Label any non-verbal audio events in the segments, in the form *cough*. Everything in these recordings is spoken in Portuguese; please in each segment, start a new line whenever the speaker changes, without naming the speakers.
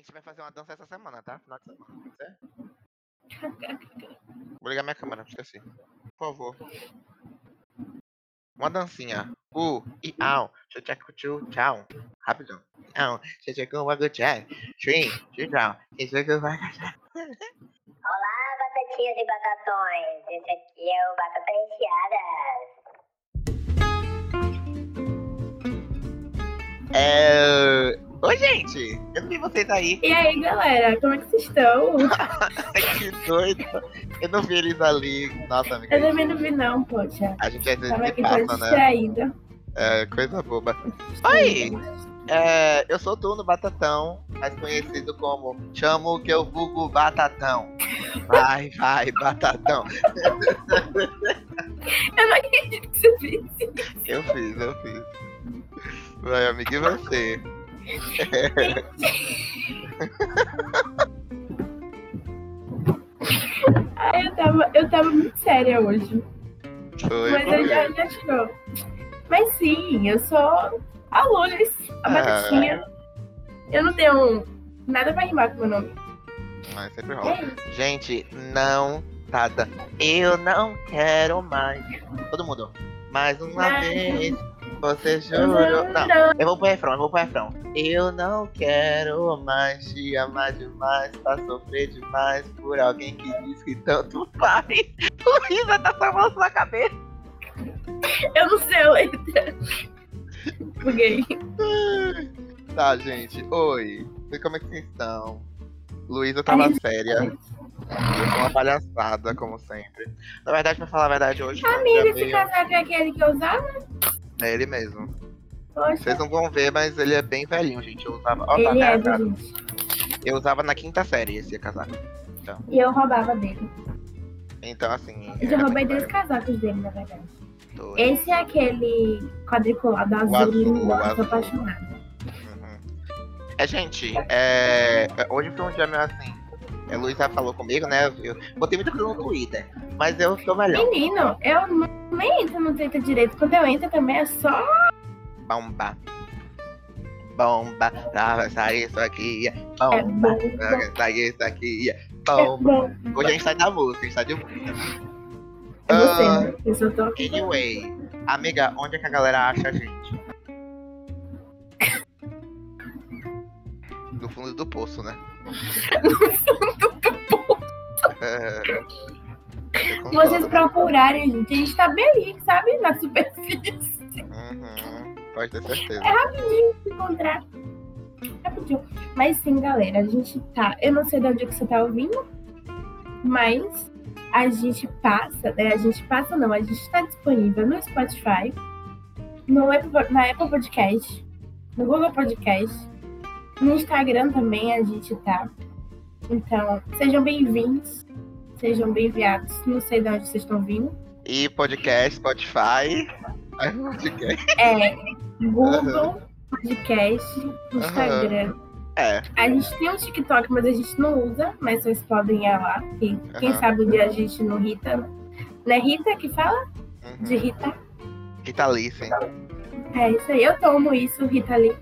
gente vai fazer uma dança essa semana, tá? Final de semana, pode ser? Vou ligar minha câmera, esqueci. Por favor. Uma dancinha. U, e, au. Tchau, tchau, tchau. Rapidão. Au. Tchau, tchau, tchau. Tchau. Tchau, tchau, vai,
Olá, batatinhas e batatões. Esse aqui é o Batata Recheadas.
É... Oi, gente. Eu não vi vocês aí.
E aí, galera, como é que vocês estão? *laughs*
que doido. Eu não vi eles ali. Nossa, amiga.
Eu também não vi, não, poxa.
A gente às vezes
Tava
se
aqui
passa, né?
distraída.
É, coisa boba. Oi! É, eu sou Tuno Batatão, mais conhecido como Chamo que eu vulgo Batatão. Vai, vai, Batatão. *laughs*
Eu não acredito que você fez isso.
Eu fiz, eu fiz. Vai, amiga, e você?
Ai, eu tava, eu tava muito séria hoje.
Foi,
mas eu já, já tirou. Mas sim, eu sou a Lourdes, a
Ah.
batatinha. Eu não tenho nada pra rimar com meu nome.
Mas sempre
É
rola.
isso.
Gente, não, Tata. Eu não quero mais. Todo mundo. Mais uma
Não.
vez. Você jurou. Não. Eu vou pro refrão, eu vou pro refrão. Eu não quero mais te amar demais, pra sofrer demais por alguém que diz que tanto faz. *laughs* O Risa tá salvando sua cabeça.
Eu não sei a letra. Buguei.
Tá, gente. Oi. Como é que vocês estão? Luísa tava
Ai,
séria. Eu sou uma palhaçada, como sempre. Na verdade, pra falar a verdade, hoje. dia
Amiga, esse
meio-
casaco é aquele que eu usava?
É ele mesmo.
Poxa,
Vocês não vão ver, mas ele é bem velhinho, gente. Eu usava. Ó, tá,
ele é,
tá, tá.
gente.
Eu usava na quinta série esse casaco.
E eu roubava dele.
Então, assim.
Eu já
é
roubei dois casacos dele, na verdade.
velho.
Esse é aquele quadriculado azul,
azul, azul.
sou apaixonada.
Uhum. É, gente, é... hoje foi um dia meio assim. A Luísa falou comigo, né? Eu botei muita coisa no Twitter, mas eu sou melhor.
Menino, eu nem entro no Twitter direito. Quando eu entro também é só.
Bomba. Bomba, pra sair isso aqui.
É
Bomba,
bom.
pra sair isso aqui.
É
Bomba.
bom.
Hoje a gente sai da música, a gente sai de música.
É você,
Ah,
né? Eu só tô aqui.
Anyway, amiga, onde é que a galera acha a gente? No fundo do poço, né? *laughs* *laughs* É. Eu concordo.
Vocês procurarem, gente. A gente tá bem ali, sabe? Na superfície.
Uhum, pode ter certeza.
Rapidinho se encontrar. Rapidinho. Mas sim, galera, a gente tá. Eu não sei de onde que você tá ouvindo, mas a gente passa, né? A gente passa não, a gente tá disponível no Spotify, no Apple, na Apple Podcast, no Google Podcast, no Instagram também a gente tá. Então, sejam bem-vindos, sejam bem-enviados. Não sei de onde vocês estão vindo.
E podcast, Spotify. Podcast.
É *laughs* Google Podcast, Instagram.
É,
A gente tem um TikTok, mas a gente não usa, mas vocês podem ir lá. E quem
Aham.
sabe um dia a gente não Rita. Não é Rita que fala? De
uhum.
Rita?
Rita Lee, sim.
É isso aí. Eu tomo isso, Rita Lee.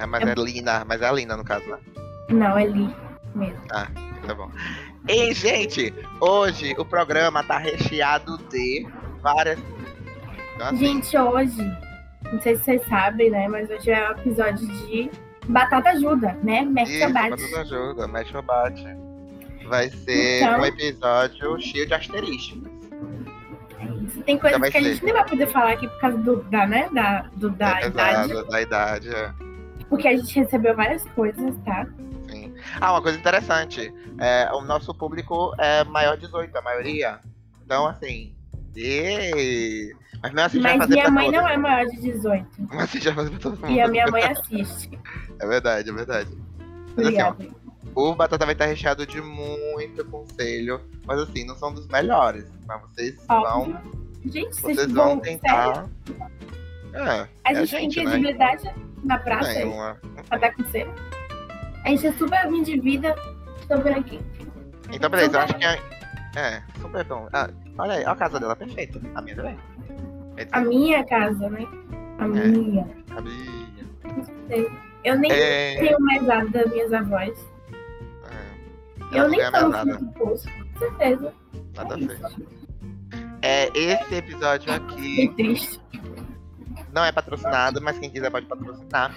É, mas é Lina, mas é a Lina no caso, né?
Não, é Lee mesmo.
Tá bom. E, gente, hoje o programa tá recheado de várias. Então, assim,
Gente, hoje, não sei se vocês sabem, né? Mas hoje é o episódio de Batata Ajuda, né? Mexe
isso,
bate.
tudo ajuda, mexe ou bate. Vai ser
Então-
um episódio cheio de asteriscos.
Tem coisas
vai
que a
ser.
gente nem vai poder falar aqui por causa do, da, né? Da, do, da
É,
idade.
exato, da idade, é.
Porque a gente recebeu várias coisas, tá?
Ah, uma coisa interessante. É, o nosso público é maior de 18, a maioria. Então, assim. E... Mas mesmo assim
Mas minha mãe não é maior de 18. *laughs*
Mas assim já fazer pra todo mundo.
E a minha mãe *laughs* assiste.
É verdade, é verdade. Mas assim, ó,
Obrigada.
o Batata vai estar recheado de muito conselho. Mas assim, não são dos melhores. Mas vocês vão.
Óbvio. Gente, vocês
Vocês vão
vão. Sério?
tentar. É,
A
é
gente, tem
gente, né?
credibilidade na praça
Tem uma.
pra dar conselho. A gente é super ruim de vida. Estou vendo aqui.
Então, beleza, eu acho que é. É, super bom. Ah, olha aí, olha a casa dela, perfeita. A minha também. Dizer,
A minha casa, né? A
É.
minha.
a minha.
Não sei. Eu nem
É,
tenho mesada das minhas avós.
é,
Eu nem tomo do poço, com certeza.
Nada a ver. É, esse episódio
Que
aqui
triste.
não é patrocinado, mas quem quiser pode patrocinar.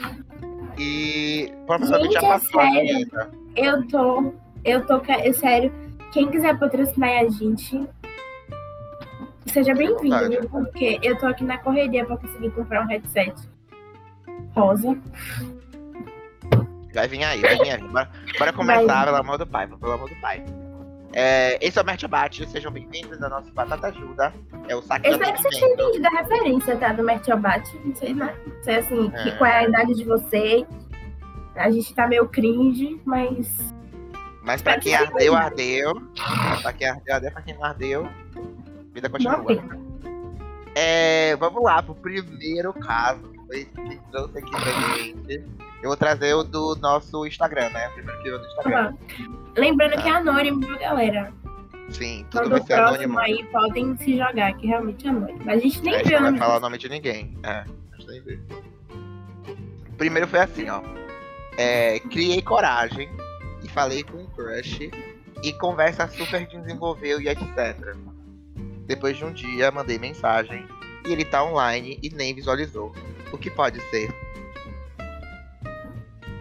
E provavelmente
Gente, é
passou
sério?
vinheta.
Eu tô. Eu tô. é Sério, quem quiser patrocinar a gente. Seja bem-vindo? Porque eu tô aqui na correria pra conseguir comprar um headset rosa.
Vai vir aí, vai vir aí. Bora, bora começar, pelo amor do pai, pelo amor do pai. É, esse é o Mert Abate, sejam bem-vindos ao nosso Batata Ajuda. É o saque
Eu espero que vocês tenham entendido a referência, tá? Do Mertiobate. Não sei, né? Não sei assim, que-
É.
qual é a idade de vocês. A gente tá meio cringe, mas.
Mas pra quem ardeu, ardeu. Pra quem ardeu, ardeu. Pra quem não ardeu, vida continua. É, vamos lá pro primeiro caso que foi que trouxe aqui pra gente. Eu vou trazer o do nosso Instagram, né? O primeiro que eu do Instagram.
Lembrando que é anônimo, viu, galera?
Sim, tudo vai
o
ser anônimo.
aí podem se jogar, que realmente é anônimo. Mas a gente
A
nem
gente
viu o
não vai falar o nome de ninguém. É, a gente nem vê. Primeiro foi assim, ó. É, criei coragem e falei com um crush e conversa super desenvolveu e etc. Depois de um dia, mandei mensagem e ele tá online e nem visualizou. O que pode ser?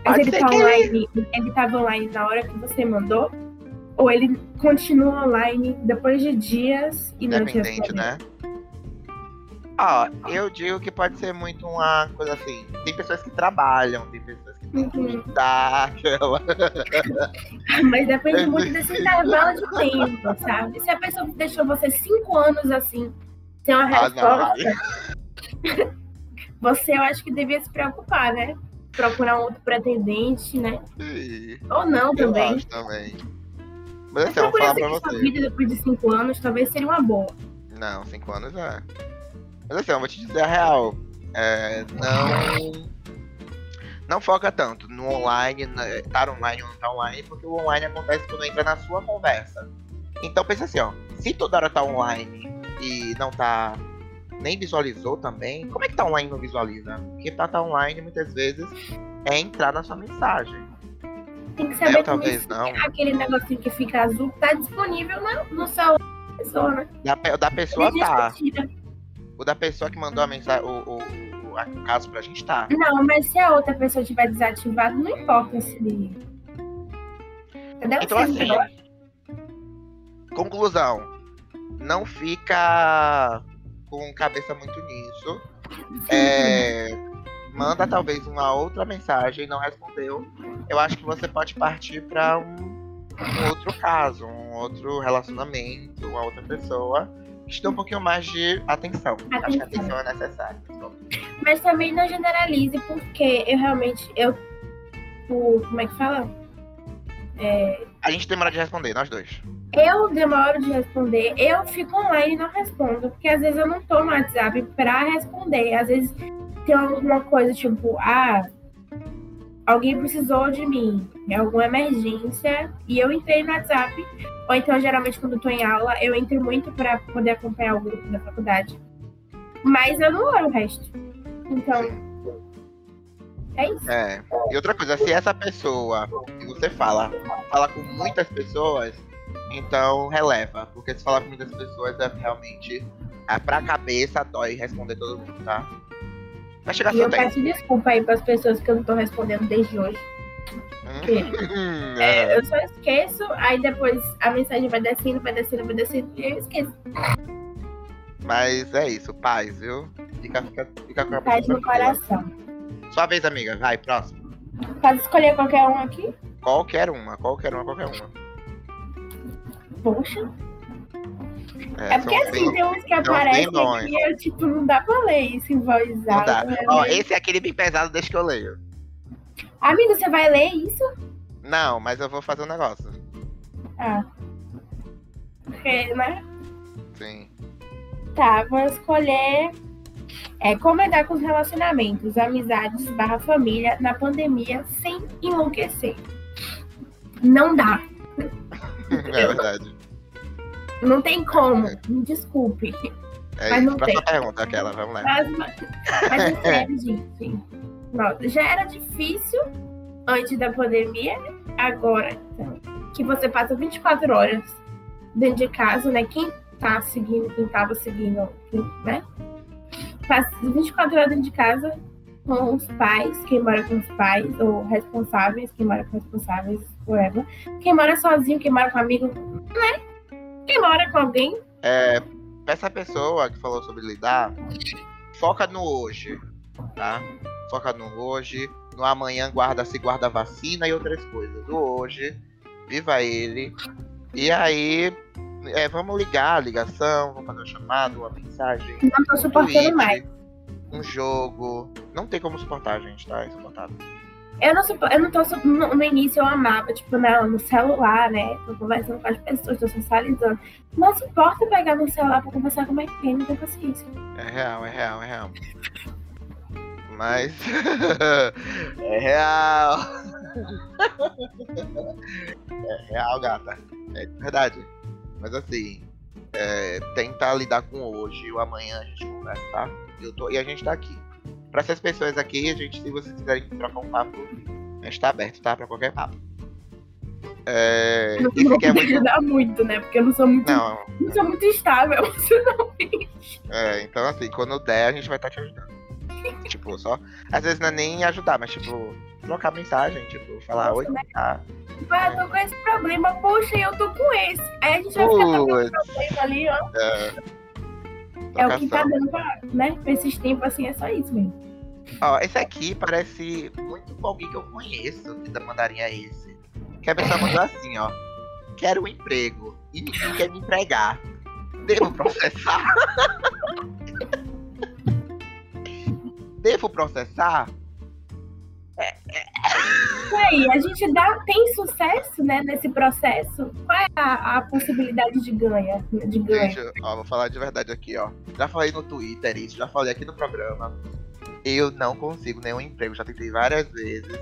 Mas ele tá
que
online. Ele tava online na hora que você mandou? Ou ele continua online depois de dias e não te
né? Ó, eu digo que pode ser muito uma coisa assim. Tem pessoas que trabalham, tem pessoas que têm que
Uhum.
estudar, *laughs* aquela. *laughs*
Mas depende muito desse intervalo de tempo, sabe? Se a pessoa deixou você cinco anos assim, sem uma
Ah,
resposta, *laughs* você eu acho que devia se preocupar, né? Procurar um outro pretendente, né?
Ih,
Ou não
Eu
também.
acho também. Mas
Mas
assim, eu vou
procurar seguir sua vida depois de cinco anos talvez seria uma boa.
Não, cinco anos é. Mas assim, eu vou te dizer a real. É, não. Não foca tanto no online, na- estar online ou não estar online, porque o online acontece quando entra na sua conversa. Então pensa assim, ó. Se toda hora tá online e não tá. Nem visualizou também, como é que tá online não visualiza? Porque pra tá online muitas vezes é entrar na sua mensagem.
Tem que
É,
saber que
talvez não.
aquele negocinho que fica azul tá disponível na- no celular da pessoa, né?
Da, da pessoa tá. O da pessoa que mandou a mensagem, o, o, o, a- o caso pra gente tá.
Não, mas se a outra pessoa tiver desativado, não importa se. Entendeu?
Então assim, conclusão. Não fica com cabeça muito nisso. É, manda talvez uma outra mensagem, não respondeu. Eu acho que você pode partir pra um, um outro caso, um outro relacionamento, uma outra pessoa te dê um pouquinho mais de atenção. Acho que a
Atenção.
atenção é necessária.
Mas também não generalize, porque eu realmente. Eu. O, como é que fala?
A gente demora de responder, nós dois.
Eu demoro de responder, eu fico online e não respondo, porque às vezes eu não tô no WhatsApp pra responder. Às vezes tem alguma coisa tipo, ah, alguém precisou de mim, é alguma emergência, e eu entrei no WhatsApp. Ou então, geralmente, quando eu tô em aula, eu entro muito pra poder acompanhar o grupo da faculdade. Mas eu não olho o resto. Então, é isso.
É. E outra coisa, se essa pessoa que você fala, fala com muitas pessoas, então releva. Porque se falar com muitas pessoas é realmente. É pra cabeça dói responder todo mundo, tá? Vai chegar
E eu
tempo.
peço desculpa aí pras pessoas que eu não tô respondendo desde hoje.
Hum, *laughs*
É,
é.
eu só esqueço, aí depois a mensagem vai descendo, vai descendo, vai descendo, e eu esqueço.
Mas é isso, paz, viu? Fica, fica, fica com a
Paz no coração.
Sua vez, amiga. Vai, próximo.
Pode escolher qualquer um aqui?
Qualquer uma, qualquer uma, qualquer uma.
Poxa. É porque
são
assim,
bem-
tem uns que aparecem e eu, tipo, não dá pra ler isso em voz alta. né?
Ó, esse é aquele bem pesado, deixa que eu leio.
Amigo, você vai ler isso?
Não, mas eu vou fazer um negócio.
Ah. Porque, né?
Sim.
Tá, vou escolher. É, como lidar com os relacionamentos, amizades barra família na pandemia sem enlouquecer. Não dá. *laughs* *laughs*
É verdade.
Não tem como. Me desculpe.
É
Mas não
Próxima
tem.
pergunta, aquela, vamos lá.
Mas, mas *laughs* é sério, gente. Já era difícil antes da pandemia, agora então, que você passa 24 horas dentro de casa, né? Quem tá seguindo, quem tava seguindo, né? Passa 24 horas dentro de casa com os pais, quem mora com os pais, ou responsáveis, quem mora com responsáveis, whatever. Quem mora sozinho, quem mora com amigo, né? Quem mora com alguém.
É, essa pessoa que falou sobre lidar, foca no hoje, tá? Foca no hoje, no amanhã guarda-se guarda vacina e outras coisas. O hoje, viva ele. E aí, é, vamos ligar a ligação, vamos fazer uma chamada, uma mensagem.
Não tô suportando mais.
Um jogo. Não tem como suportar, gente, tá? É.
Eu não, supo- eu não tô. No, no início eu amava, tipo, no, no celular, né? Tô conversando com as pessoas, tô socializando. Não suporta pegar no celular pra conversar com quem não tem paciência.
É real, é real, é real. Mas. *laughs* é real. *laughs* é real, gata. É verdade. Mas assim. É, tenta lidar com hoje e o amanhã a gente conversa, tá? Eu tô, e a gente tá aqui. Pra essas pessoas aqui, a gente, se vocês quiserem trocar um papo, a gente tá aberto, tá? Pra qualquer papo. É,
Não
e se quer
poder
muito.
ajudar muito, né? Porque eu não sou muito,
Não,
não sou muito estável *laughs* emocionalmente.
É, então assim, quando der, a gente vai estar te ajudando. tipo, só. Às vezes não é nem ajudar, mas tipo, trocar mensagem, tipo, falar,
Nossa,
oi,
né?
tá.
Pai, eu tô com esse problema, poxa, eu tô com esse. Aí a gente vai ficar trocando
Putz,
problema ali, ó.
é.
É o que tá dando pra, né? Pra esses tempos assim, é só isso mesmo.
Ó, esse aqui parece muito com alguém que eu conheço que mandaria esse. Que a pessoa mandou assim, ó. Quero um emprego e ninguém quer me empregar. Devo processar? *laughs* Devo processar?
E aí, a gente dá, tem sucesso, né, nesse processo? Qual é a, a possibilidade de ganha? De ganho?
Gente, ó, vou falar de verdade aqui, ó. Já falei no Twitter isso, já falei aqui no programa. Eu não consigo nenhum emprego, já tentei várias vezes.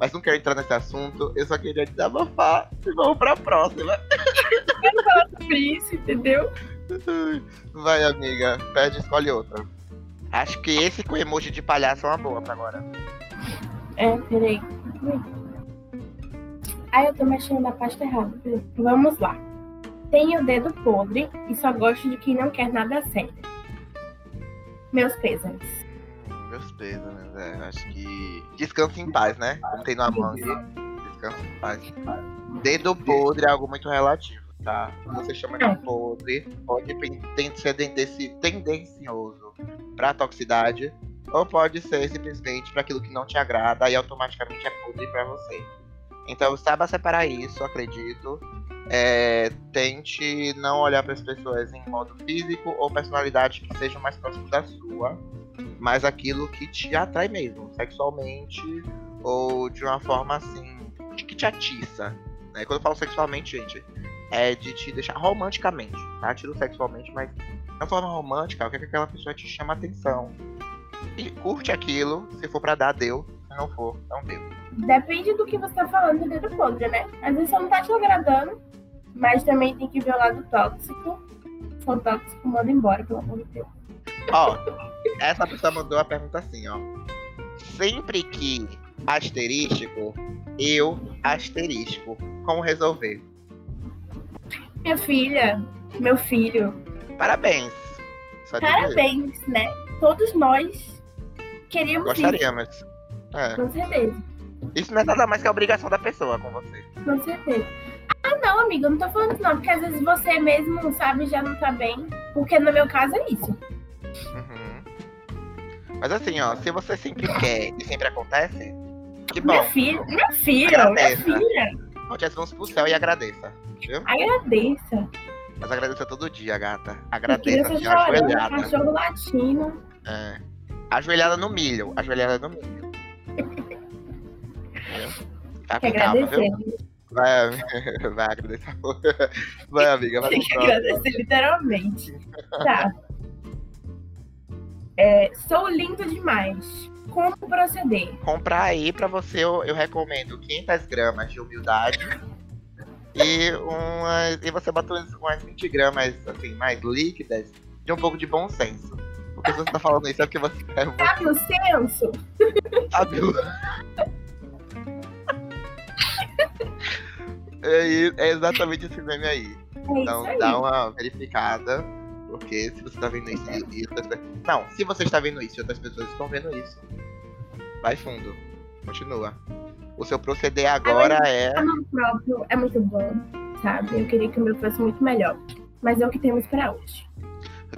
Mas não quero entrar nesse assunto, eu só queria desabafar e vamos pra próxima.
Sobre isso, entendeu? *laughs*
Vai, amiga, pede, escolhe outra. Acho que esse com emoji de palhaço é uma boa pra agora.
É, peraí. Ai, eu tô mexendo na pasta errada. Vamos lá. Tenho o dedo podre e só gosto de quem não quer nada sério. Meus pêsames.
Meus pesos, né? Acho que. Descanse em paz, né? Como tem no Among. Descanse em paz. Dedo podre é algo muito relativo, tá? Quando você chama de podre, pode ser tendenci- tendencioso pra toxicidade, ou pode ser simplesmente para aquilo que não te agrada e automaticamente é podre pra você. Então saiba separar isso, acredito. É, tente não olhar para as pessoas em modo físico ou personalidade que sejam mais próximos da sua, mas aquilo que te atrai mesmo, sexualmente ou de uma forma assim, que te atiça. Né? Quando eu falo sexualmente, gente, é de te deixar romanticamente, tá? Tiro sexualmente, mas de uma forma romântica, eu quero que aquela pessoa te chame a atenção. E curte aquilo, se for pra dar, deu. Se não for, não deu.
Depende do que você tá falando do dedo podre, né? Às vezes só não tá te agradando, mas também tem que ver o lado tóxico. Se for tóxico, manda embora, pelo amor de Deus.
Ó, essa pessoa mandou a pergunta assim, ó. Sempre que asterístico, eu asterístico. Como resolver?
Minha filha, meu filho,
Parabéns.
Parabéns, né? Todos nós queríamos isso,
Gostaríamos. É.
com certeza.
Isso não é nada mais que a obrigação da pessoa com você.
Com certeza. Ah, não, amiga, eu não tô falando isso não, porque às vezes você mesmo, sabe, já não tá bem. Porque no meu caso é isso.
Uhum. Mas assim, ó, se você sempre quer e sempre acontece, que
Minha
bom.
filha, minha filha, minha
Agradeça.
filha,
Onde vamos pro céu e agradeça. Viu?
agradeça.
Mas agradeça todo dia, gata. Agradeça,
criança chorando, cachorro latindo.
É. Ajoelhada no milho. Ajoelhada no milho. Viu? Tá viu? Vai. *laughs* Vai agradecer. Vai, amiga. Vai
Tem que agradecer, literalmente. Tá. É, sou lindo demais. Como proceder?
comprar aí pra você, eu, eu recomendo 500 gramas de humildade e, umas, e você bota umas, umas 20 gramas assim, mais líquidas de um pouco de bom senso. Porque se você tá falando isso é porque você é
Sabe o senso?
hábil. É, i- é exatamente esse meme aí.
É
Então
aí.
dá uma verificada. Porque se você tá vendo isso e, outras pessoas. Não, se você está vendo isso e outras pessoas estão vendo isso, vai fundo. Continua. O seu proceder agora é.
amor próprio é muito bom, sabe? Eu queria que o meu fosse muito melhor. Mas é o que temos pra hoje.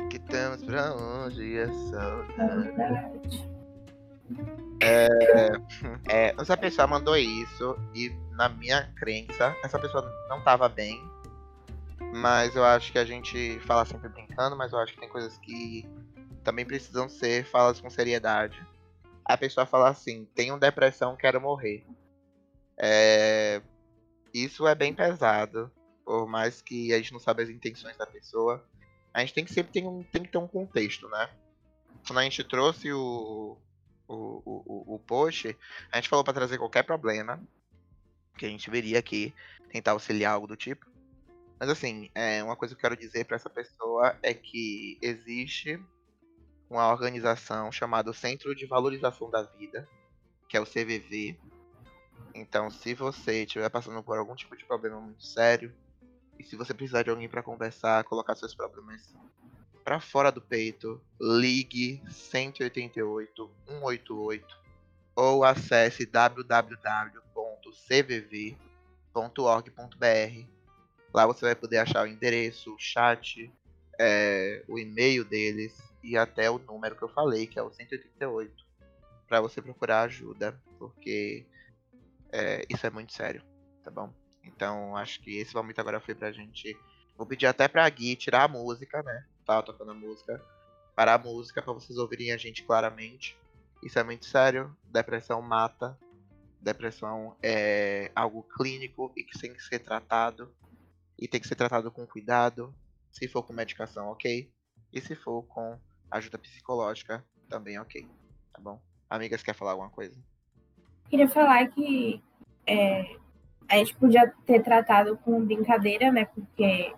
Que temos pra hoje é saudade.
Saudade.
É, essa pessoa mandou isso e na minha crença, essa pessoa não tava bem. Mas eu acho que a gente fala sempre brincando, mas eu acho que tem coisas que também precisam ser faladas com seriedade. A pessoa fala assim, tenho depressão, quero morrer. É, Isso é bem pesado. Por mais que a gente não sabe as intenções da pessoa. A gente tem que sempre ter um, tem que ter um contexto, né? Quando a gente trouxe o, o, o, o- post, a gente falou pra trazer qualquer problema que a gente veria aqui, tentar auxiliar algo do tipo. Mas assim, é, uma coisa que eu quero dizer pra essa pessoa é que existe uma organização chamada Centro de Valorização da Vida, que é o CVV. Então, se você estiver passando por algum tipo de problema muito sério, e se você precisar de alguém pra conversar, colocar seus problemas pra fora do peito, ligue 188 188 ou acesse www.cvv.org.br. Lá você vai poder achar o endereço, o chat, é, o e-mail deles e até o número que eu falei, que é o 188, para você procurar ajuda, porque é, isso é muito sério, tá bom? Então acho que esse momento agora foi pra gente. Vou pedir até pra Gui tirar a música, né? Tava tocando a música. Parar a música pra vocês ouvirem a gente claramente. Isso é muito sério. Depressão mata. Depressão é algo clínico e que tem que ser tratado. E tem que ser tratado com cuidado. Se for com medicação, ok. E se for com ajuda psicológica, também ok. Tá bom? Amigas, quer falar alguma coisa?
Queria falar que é, a gente podia ter tratado com brincadeira, né? Porque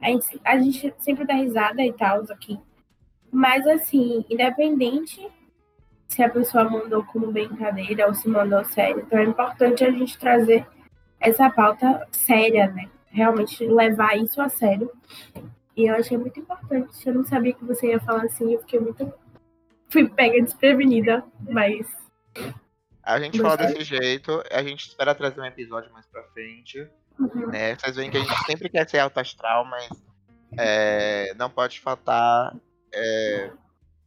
a gente, a gente sempre dá risada e tal aqui. Mas assim, independente se a pessoa mandou como brincadeira ou se mandou sério, então é importante a gente trazer essa pauta séria, né? Realmente levar isso a sério. E eu achei muito importante. Eu não sabia que você ia falar assim, eu fiquei muito. Fui pega desprevenida, mas
A gente
Mas
fala
é-
desse jeito, a gente espera trazer um episódio mais pra frente.
uhum,
né? Vocês veem que a gente sempre quer ser alto astral, mas é, não pode faltar. é,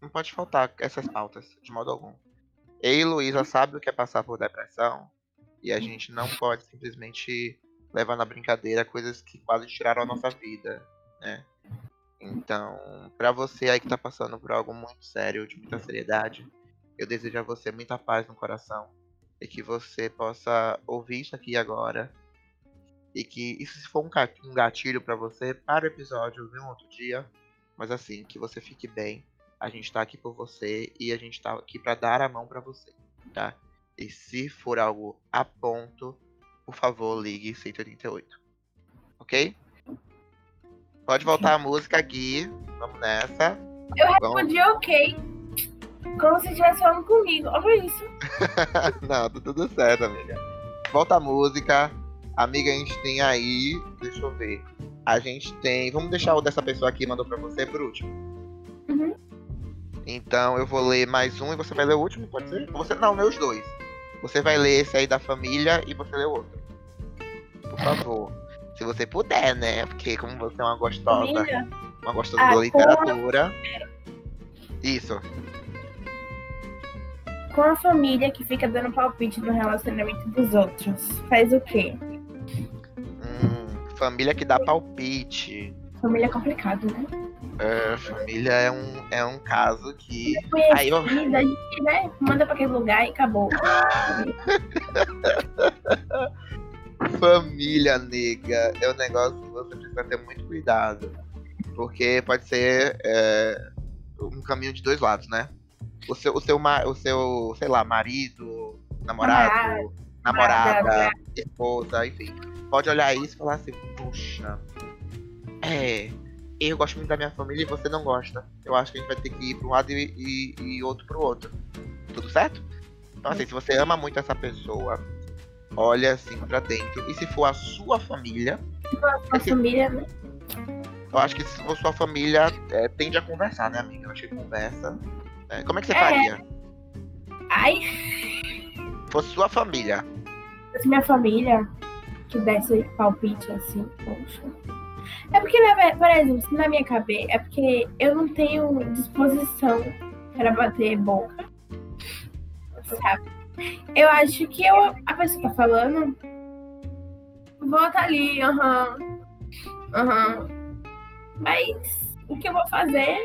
não pode faltar essas pautas, de modo algum. Eu e Luísa sabe o que é passar por depressão. E a gente não pode simplesmente levar na brincadeira coisas que quase tiraram a nossa vida, né? Então, pra você aí que tá passando por algo muito sério, de muita seriedade, eu desejo a você muita paz no coração. E que você possa ouvir isso aqui agora e que isso se for um ga- gatilho pra você, para o episódio, vê um outro dia. Mas assim, que você fique bem. A gente tá aqui por você e a gente tá aqui pra dar a mão pra você, tá? E se for algo a ponto, por favor, ligue 188. Ok? Pode voltar a música, Gui. Vamos nessa.
Eu
Vamos.
respondi ok. Como se estivesse falando comigo. Olha isso. *laughs*
Não, tá tudo certo, amiga. Volta a música. Amiga, a gente tem aí. Deixa eu ver. A gente tem. Vamos deixar o dessa pessoa aqui mandou pra você por último.
Uhum.
Então eu vou ler mais um e você vai ler o último, pode ser? Você não, os dois. Você vai ler esse aí da família e você lê o outro. Por favor. Se você puder, né? Porque como você é uma gostosa,
Família.
uma gostosa
Ah,
da literatura. Isso.
Com a família que fica dando palpite no relacionamento dos outros. Faz o quê?
Hum, família que dá palpite.
Família é complicado, né?
É, família é um, é um caso que. Aí eu-
Conhecida, a gente, né? Manda pra aquele lugar e acabou. *laughs*
Família, nega, é um negócio que você precisa ter muito cuidado. Porque pode ser é, um caminho de dois lados, né? O seu, o seu, o seu sei lá, marido, namorado, namorada,
namorada.
esposa, enfim. Pode olhar isso e falar assim, puxa, é, eu gosto muito da minha família e você não gosta. Eu acho que a gente vai ter que ir pra um lado e, e, e outro pro outro. Tudo certo? Então, assim, se você ama muito essa pessoa, olha assim pra dentro. E se for a sua família,
A família, né?
eu acho que se for sua família, é, tende a conversar, né, amiga? Eu acho que conversa. É, como é que você
É.
faria?
Ai,
Se fosse sua família.
se minha família que desse palpite assim, poxa. É porque, por exemplo, se na minha cabeça, é porque eu não tenho disposição para bater boca, sabe? Eu acho que eu, a pessoa tá falando, vou tá ali, aham, aham. Mas o que eu vou fazer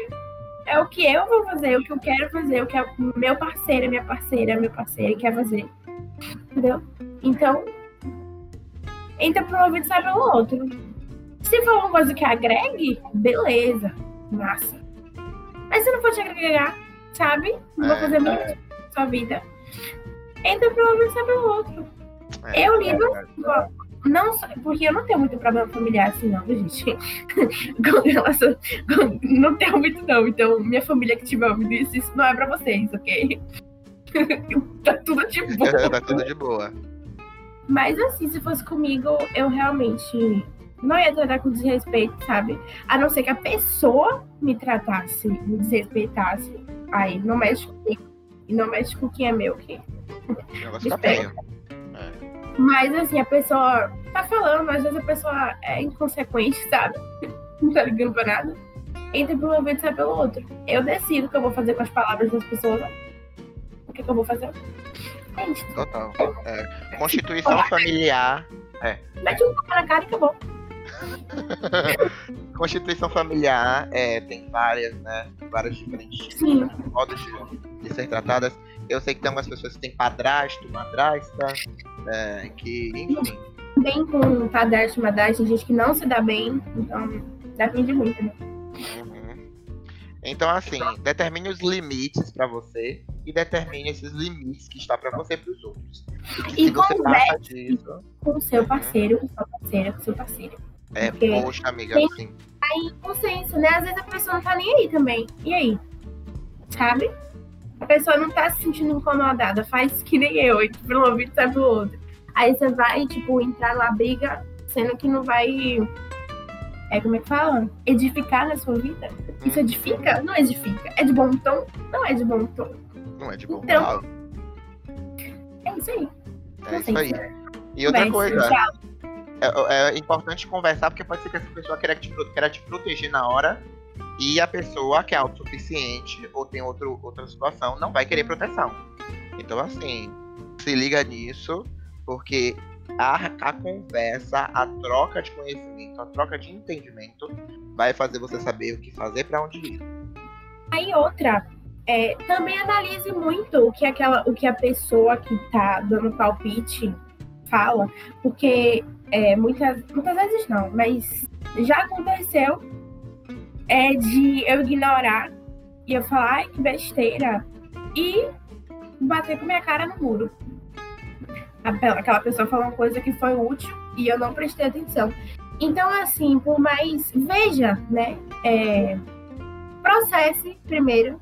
é o que eu vou fazer, o que eu quero fazer, o que é o meu parceiro, minha parceira, meu parceiro quer fazer. Entendeu? Então, entra pro ouvido e sai pelo outro. Se for uma coisa que agregue, beleza, massa. Mas se não for te agregar, sabe? Não
É,
fazer muito na sua vida. Entra pro ouvido e sai pelo outro.
É,
Eu lido
é.
Não só, porque eu não tenho muito problema familiar assim, não, gente. *laughs* Com relação- com- não tenho muito, não. Então, minha família que tiver ouvido isso, isso não é pra vocês, ok? *laughs* tá tudo de *laughs* boa.
tá tudo de boa.
Mas assim, se fosse comigo, eu realmente não ia tratar com desrespeito, sabe? A não ser que a pessoa me tratasse, me desrespeitasse. Aí não mexe comigo. E não mexe com quem é meu, ok?
O negócio tá
Espero.
feio.
Mas assim, a pessoa tá falando, às vezes a pessoa é inconsequente, sabe? *laughs* Não tá ligando pra nada. Entra por um ouvido e sai pelo outro. Eu decido o que eu vou fazer com as palavras das pessoas. O que, que eu vou fazer. É isso.
Total. É, Constituição familiar.
Mete um tapa na cara e acabou. *laughs*
Constituição familiar é, tem várias, né? Várias diferentes
Sim.
modos de, de ser tratadas. Eu sei que tem algumas pessoas que têm padrasto, madrasta, é, que, enfim,
Bem com padrasto, madrasta, tem gente que não se dá bem. Então, depende muito, né?
Uhum. Então, assim, determine os limites pra você e determine esses limites que está pra você e pros outros. Porque
E
você
converse
disso,
Com o seu parceiro, com sua parceira, com seu parceiro.
é,
Porque
poxa, amiga,
tem-
assim,
Aí, consenso, né? Às vezes a pessoa não tá nem aí também. E aí? Sabe? A pessoa não tá se sentindo incomodada. Faz que nem eu, entra pelo ouvido e sai pelo outro. Aí você vai, tipo, entrar numa briga, sendo que não vai. É como é que fala? Edificar na sua vida. Isso
Uhum.
edifica? Não edifica. É de bom tom? Não é de bom tom.
não é de bom
Então,
moral.
É isso aí.
É isso aí. E outra coisa,
diálogo.
é, é importante conversar, porque pode ser que essa pessoa queira te, pro- queira te proteger na hora e a pessoa que é autossuficiente ou tem outro, outra situação não vai querer proteção. Então, assim, se liga nisso, porque a, a conversa, a troca de conhecimento, a troca de entendimento vai fazer você saber o que fazer pra onde ir.
Aí outra, é, também analise muito o que, aquela, o que a pessoa que tá dando palpite fala, porque é, muitas, muitas vezes não, mas já aconteceu é de eu ignorar e eu falar, ai, que besteira, e bater com minha cara no muro. Aquela pessoa falou uma coisa que foi útil e eu não prestei atenção. Então, assim, por mais. Veja, né? É, processe primeiro.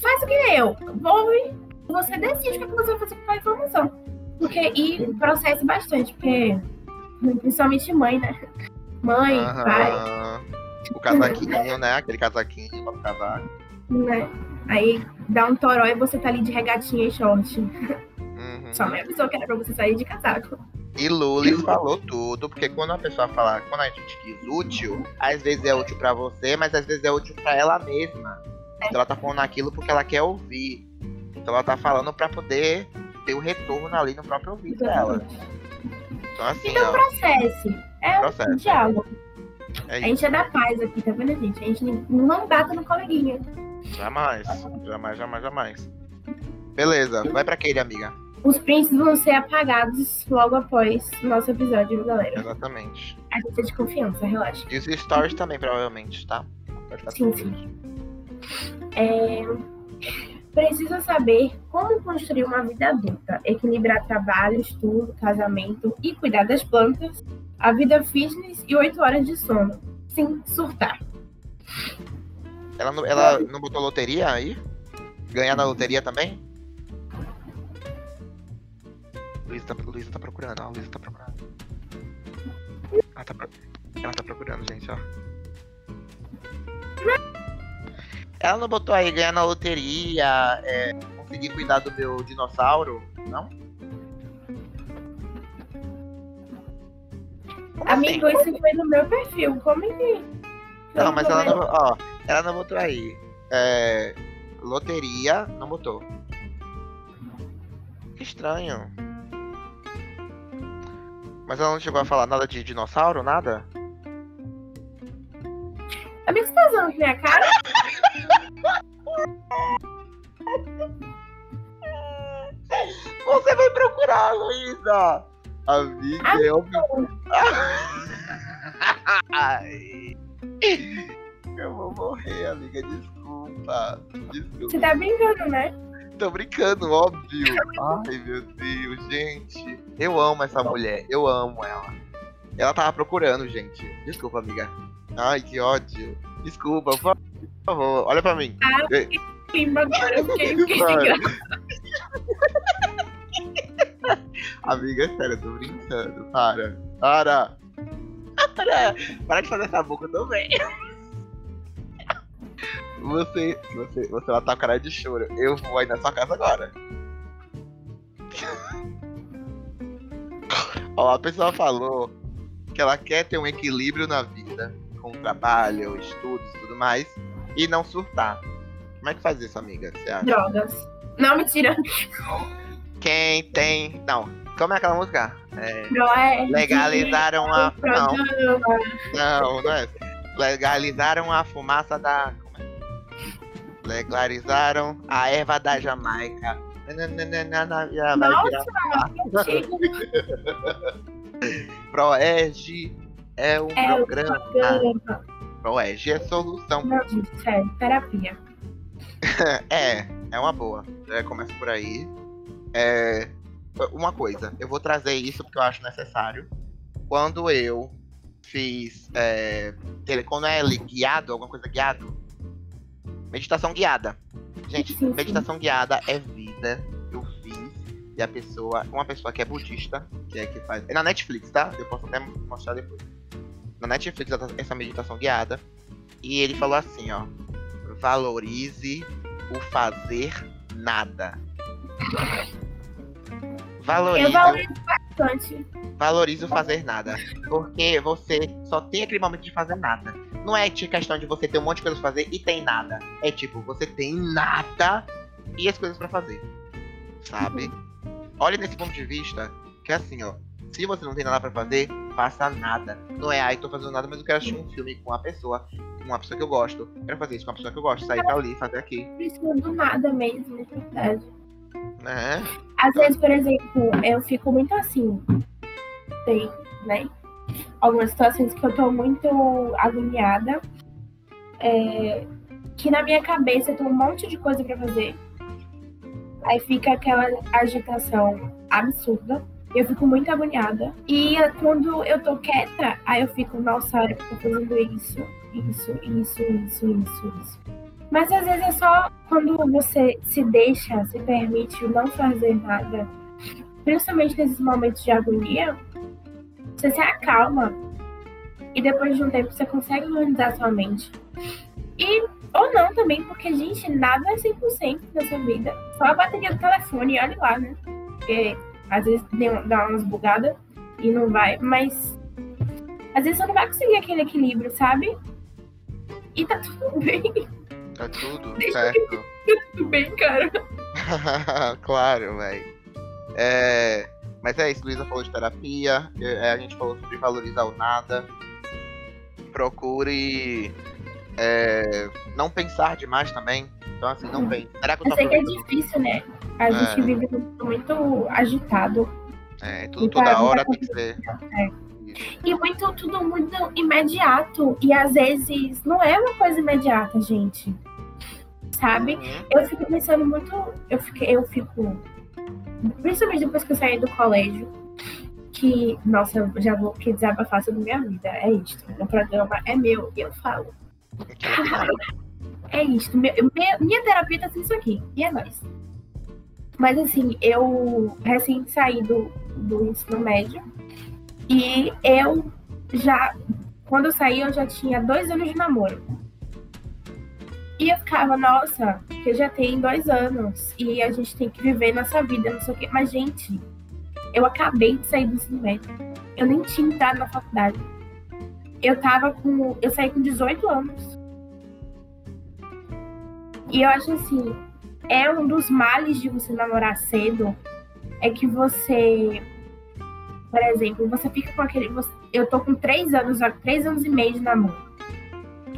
Faz o que eu. Ouve, você decide o que você vai fazer com a informação. Porque, e processe bastante, porque principalmente mãe, né? Mãe, pai.
O casaquinho, né? Aquele casaquinho para casaco.
né? Aí dá um toró e você tá ali de regatinha e short.
Uhum.
Só me avisou que era pra você sair de casaco.
E Lulis falou tudo, porque quando a pessoa fala, quando a gente diz útil, às vezes é útil pra você, mas às vezes é útil pra ela mesma. Então ela tá falando aquilo porque ela quer ouvir. Então ela tá falando pra poder ter o retorno ali no próprio ouvido dela. Então assim,
Então
ó,
processe. É um
Processo.
diálogo.
É
A gente é da paz aqui, tá vendo, gente? A gente não bata no coleguinha.
Jamais. Jamais, jamais, jamais. Beleza, vai pra aquele, amiga.
Os prints vão ser apagados logo após o nosso episódio, galera?
Exatamente.
A gente é de confiança, relaxa.
E os stories também, provavelmente, tá?
Sim,
tranquilo.
É, Precisa saber como construir uma vida adulta, equilibrar trabalho, estudo, casamento e cuidar das plantas, a vida fitness e oito horas de sono, sem surtar.
Ela não, ela não botou loteria aí? Ganhar na loteria também? Luísa tá, Luísa tá procurando, ó. Luísa tá procurando. Ela tá, ela tá procurando, gente, ó. Ela não botou aí ganhar na loteria, é, conseguir cuidar do meu dinossauro, não? Como
Amigo,
assim?
isso foi no meu perfil. Como é que.
Não, mas ela não, ó, ela não botou aí. É, loteria, não botou. Que estranho. Mas ela não chegou a falar nada de dinossauro, nada?
Amigo, você tá usando minha cara? *laughs*
Você vai procurar, Luísa! Amiga, é óbvio. Ai. Eu vou morrer, amiga, desculpa. Desculpa.
Você tá brincando, né?
Tô brincando, óbvio. Ai, meu Deus, gente. Eu amo essa mulher. Eu amo ela. Ela tava procurando, gente. Desculpa, amiga. Ai, que ódio. Desculpa, por favor. Olha pra mim.
Limba agora, eu fiquei, fiquei graça.
Amiga, é sério, eu tô brincando. Para. Para. Para. Para de fazer essa boca também. Você, você, você vai estar com cara de choro. Eu vou aí na sua casa agora. Ó, a pessoa falou que ela quer ter um equilíbrio na vida, com trabalho, estudos e tudo mais, e não surtar. Como é que faz isso, amiga?
Drogas. Não, mentira.
Quem tem. Não, como é aquela música? É,
Não é.
legalizaram a. Não,
Programa.
não, não é. Legalizaram a fumaça da. É? Legalizaram a erva da Jamaica.
Nossa,
Proeg é um
É
programa.
programa.
É solução.
Não, gente, sério, terapia. *laughs*
É, é uma boa. É, começa por aí. É, uma coisa, eu vou trazer isso porque eu acho necessário. Quando eu fiz. É, tele- quando é guiado, alguma coisa guiado. Meditação guiada. Gente,
Sim, sim.
meditação guiada é vida. Eu fiz. E a pessoa. Uma pessoa que é budista, que é que faz. É na Netflix, tá? Eu posso até mostrar depois. Na Netflix essa meditação guiada. E ele falou assim, ó. Valorize o fazer nada.
Eu
Valorize,
valorizo bastante.
valorize o fazer nada. Porque você só tem aquele momento de fazer nada. Não é tipo questão de você ter um monte de coisas pra fazer e tem nada. É tipo, você tem nada e as coisas pra fazer. Sabe? Olhe nesse ponto de vista que é assim, ó. Se você não tem nada pra fazer, faça nada. Não é, ai, tô fazendo nada, mas eu quero assistir um filme com uma pessoa, com uma pessoa que eu gosto. Quero fazer isso com uma pessoa que eu gosto, sair pra ali, fazer aqui.
Preciso do nada mesmo, de verdade.
Né?
Às vezes, por exemplo, eu fico muito assim. Tem, né? Algumas situações que eu tô muito agoniada. é, que na minha cabeça tem um monte de coisa pra fazer. Aí fica aquela agitação absurda. Eu fico muito agoniada. E é quando eu tô quieta, aí eu fico, nossa, eu tô fazendo isso, isso, isso, isso, isso, isso. Mas às vezes é só quando você se deixa, se permite não fazer nada, principalmente nesses momentos de agonia, você se acalma. E depois de um tempo você consegue organizar sua mente. E, ou não também, porque, gente, nada é 100% nessa vida. Só a bateria do telefone, olha lá, né? Porque às vezes dá umas bugadas e não vai, mas às vezes você não vai conseguir aquele equilíbrio, sabe? E tá tudo *laughs* bem,
Tá tudo certo.
tudo bem, cara. *laughs*
claro, velho. É, mas é isso, Luísa falou de terapia, é, a gente falou sobre valorizar o nada. Procure é, não pensar demais também. Então, assim, não pense. Será que eu
Eu
tô
sei que é difícil, né? A gente
É.
vive muito, muito agitado.
É, tudo
E
toda
pra-
hora tem que ser.
É. E muito, tudo muito imediato. E às vezes não é uma coisa imediata, gente. Sabe?
Uhum.
Eu fico pensando muito. Eu, fiquei, eu fico. Principalmente depois que eu saí do colégio. Que, nossa, eu já vou que desabafar sobre minha vida. É isto. O programa é meu e eu falo. *laughs* É isso. *laughs* Meu- meu- minha terapia tá sendo isso aqui. E é nóis. Mas assim, eu recém saí do, do ensino médio. E eu já. Quando eu saí, eu já tinha dois anos de namoro. E eu ficava, nossa, que já tem dois anos. E a gente tem que viver nossa vida, não sei o quê. Mas, gente, eu acabei de sair do ensino médio. Eu nem tinha entrado na faculdade. Eu tava com. Eu saí com 18 anos. E eu acho assim, é um dos males de você namorar cedo, é que você, por exemplo, você fica com aquele. você- eu tô com três anos, três anos e meio de namoro.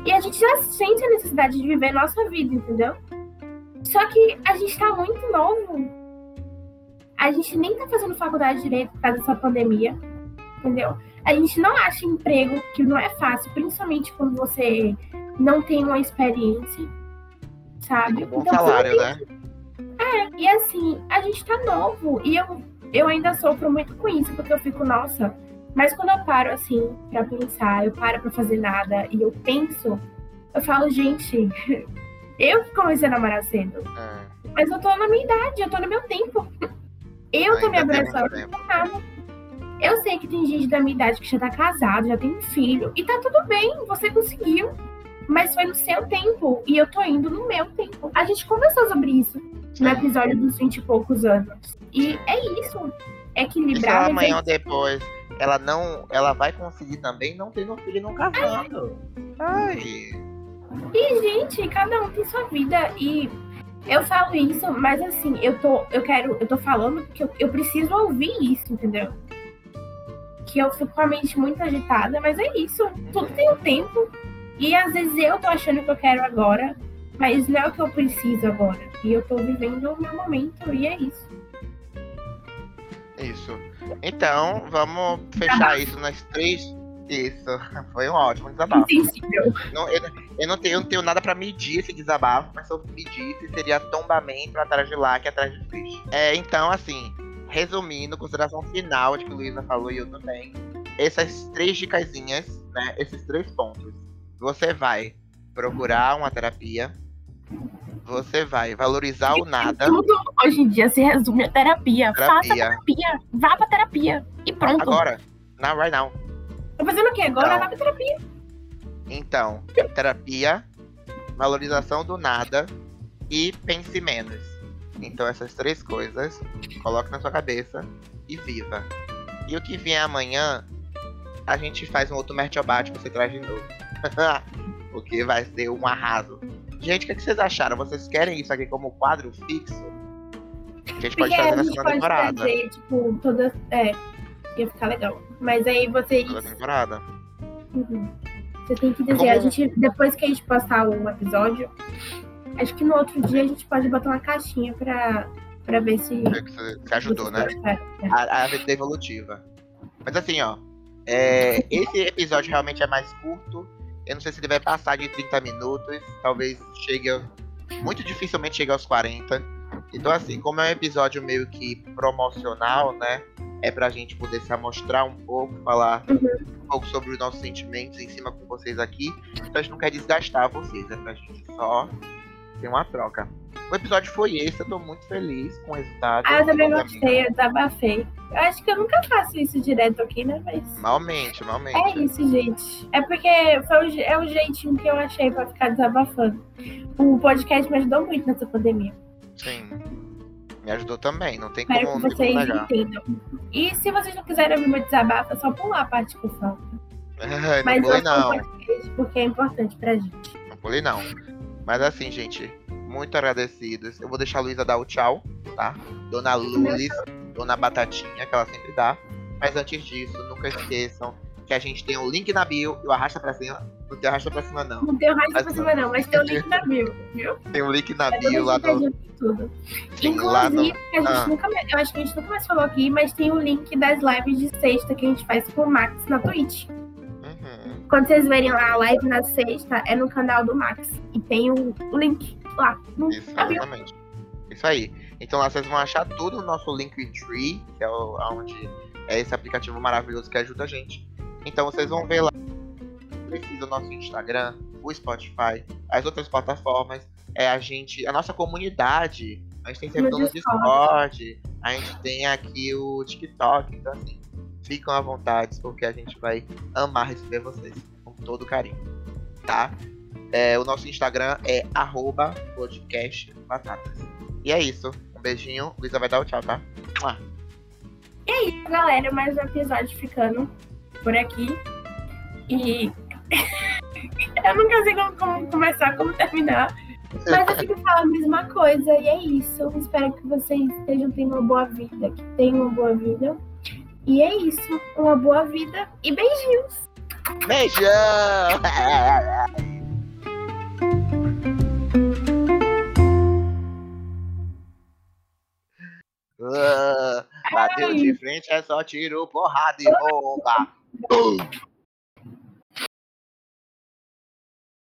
E a gente já sente a necessidade de viver nossa vida, entendeu? Só que a gente tá muito novo. A gente nem tá fazendo faculdade direito por causa dessa pandemia, entendeu? A gente não acha emprego, que não é fácil, principalmente quando você não tem uma experiência, sabe?
Bom
Então,
salário, né?
e assim, a gente tá novo e eu, eu ainda sofro muito com isso, porque eu fico, nossa, mas quando eu paro assim pra pensar, eu paro pra fazer nada e eu penso, eu falo, gente, *laughs* eu que comecei a namorar cedo,
É.
mas eu tô na minha idade, eu tô no meu tempo. Eu tô me
Ainda
abraçando. Eu sei que tem gente da minha idade que já tá casado, já tem um filho, e tá tudo bem, você conseguiu. Mas foi no seu tempo, e eu tô indo no meu tempo. A gente conversou sobre isso no
Sim.
episódio dos 20 e poucos anos. E é isso. Equilibrar.
ela
mas
amanhã
é-
ou depois ela não. Ela vai conseguir também não tendo filho e não casando. Ai.
E, gente, cada um tem sua vida. E eu falo isso, mas assim, eu tô, eu quero, eu tô falando porque eu, eu preciso ouvir isso, entendeu? Que eu fico com a mente muito agitada, mas é isso. Tudo tem um tempo. E às vezes eu tô achando que eu quero agora, mas não é o que eu preciso agora. E eu tô vivendo o meu momento, e é isso.
Isso. Então, vamos fechar isso nas três. Isso. *laughs* Foi um ótimo desabafo.
Insensível.
Não, eu, eu não tenho, eu não tenho nada pra medir esse desabafo, mas se eu medisse, seria tombamento atrás de lá que atrás de peixe. É, então, assim, resumindo, consideração final de que Luísa falou e eu também. Essas três dicasinhas, né? Esses três pontos. Você vai procurar uma terapia. Você vai valorizar o nada.
Tudo hoje em dia se resume a terapia. Faça
Terapia.
terapia. Vá pra terapia. E pronto.
Agora. Now, right now.
Tá fazendo o quê agora?
Não.
Vá pra terapia.
Então, terapia, valorização do nada e pense menos. Então essas três coisas, coloque na sua cabeça e viva. E o que vier amanhã, a gente faz um outro Mertiobate que você traz de novo. *laughs* Porque vai ser um arraso. Gente, o que, é que vocês acharam? Vocês querem isso aqui como quadro fixo? Que a gente pode
Porque
fazer
a
na segunda temporada.
trazer, tipo, todas. É, ia ficar legal. Mas aí vocês.
Segunda temporada.
Uhum. Você tem que dizer, a
Vamos-
gente, depois que a gente postar o episódio, acho que no outro dia a gente pode botar uma caixinha pra, pra ver se.
Que Você, ajudou, né? a, a vida evolutiva. Mas assim, ó. é, esse episódio realmente é mais curto. Eu não sei se ele vai passar de 30 minutos. Talvez chegue. Muito dificilmente chegue aos 40. Então, assim, como é um episódio meio que promocional, né? É pra gente poder se amostrar um pouco, falar um pouco sobre os nossos sentimentos em cima com vocês aqui. Então a gente não quer desgastar vocês, é pra gente só ter uma troca. O episódio foi esse, eu tô muito feliz com o resultado.
Ah, eu também gostei, eu desabafei. Eu acho que eu nunca faço isso direto aqui, né? Mas.
Malmente, malmente.
É isso, gente. É porque foi o, é o jeitinho que eu achei pra ficar desabafando. O podcast me ajudou muito nessa pandemia.
Sim. Me ajudou também, não tem
Espero
como,
que
tem
vocês entendam. E se vocês não quiserem ouvir meu desabafo, é só pular a parte que eu falo. *laughs*
não
Mas
pulei não,
podcast, porque é importante pra gente.
não pulei não. Mas assim, gente, muito agradecidos. Eu vou deixar a Luísa dar o tchau, tá? Dona Lulis, Dona Batatinha, que ela sempre dá. Mas antes disso, nunca esqueçam que a gente tem o link na bio e o arrasta pra cima. Não tem arrasta pra cima, não.
Não tem raio
Mas
pra cima, não, mas tem o link na bio, viu?
Tem o link na
É
bio lá no.
tudo.
Sim, lá no.
Inclusive, a gente
Ah.
nunca, eu acho que a gente nunca mais falou aqui, mas tem o link das lives de sexta que a gente faz com o Max na Twitch. Quando vocês verem lá a live na sexta, é no canal do Max. E tem o, o link lá. No,
exatamente. Isso aí. Então lá vocês vão achar tudo no nosso Linktree, que é o, onde é esse aplicativo maravilhoso que ajuda a gente. Então vocês vão ver lá. Precisa o nosso Instagram, o Spotify, as outras plataformas, é a gente, a nossa comunidade. A gente tem servidor no Discord, a gente tem aqui o TikTok, então assim, ficam à vontade, porque a gente vai amar receber vocês com todo carinho, tá? É, o nosso Instagram é podcastbatatas. E é isso. Um beijinho. Luísa vai dar o tchau, tá?
E é isso, galera. Mais um episódio ficando por aqui. E *laughs* eu nunca sei como, como começar, como terminar. Mas eu sempre falo a mesma coisa. E é isso. Espero que vocês estejam tendo uma boa vida. Que tenham uma boa vida. E é isso. Uma boa vida e beijinhos.
Beijão! Uh, *laughs* bateu de frente, é só tiro, porrada e bomba. *laughs*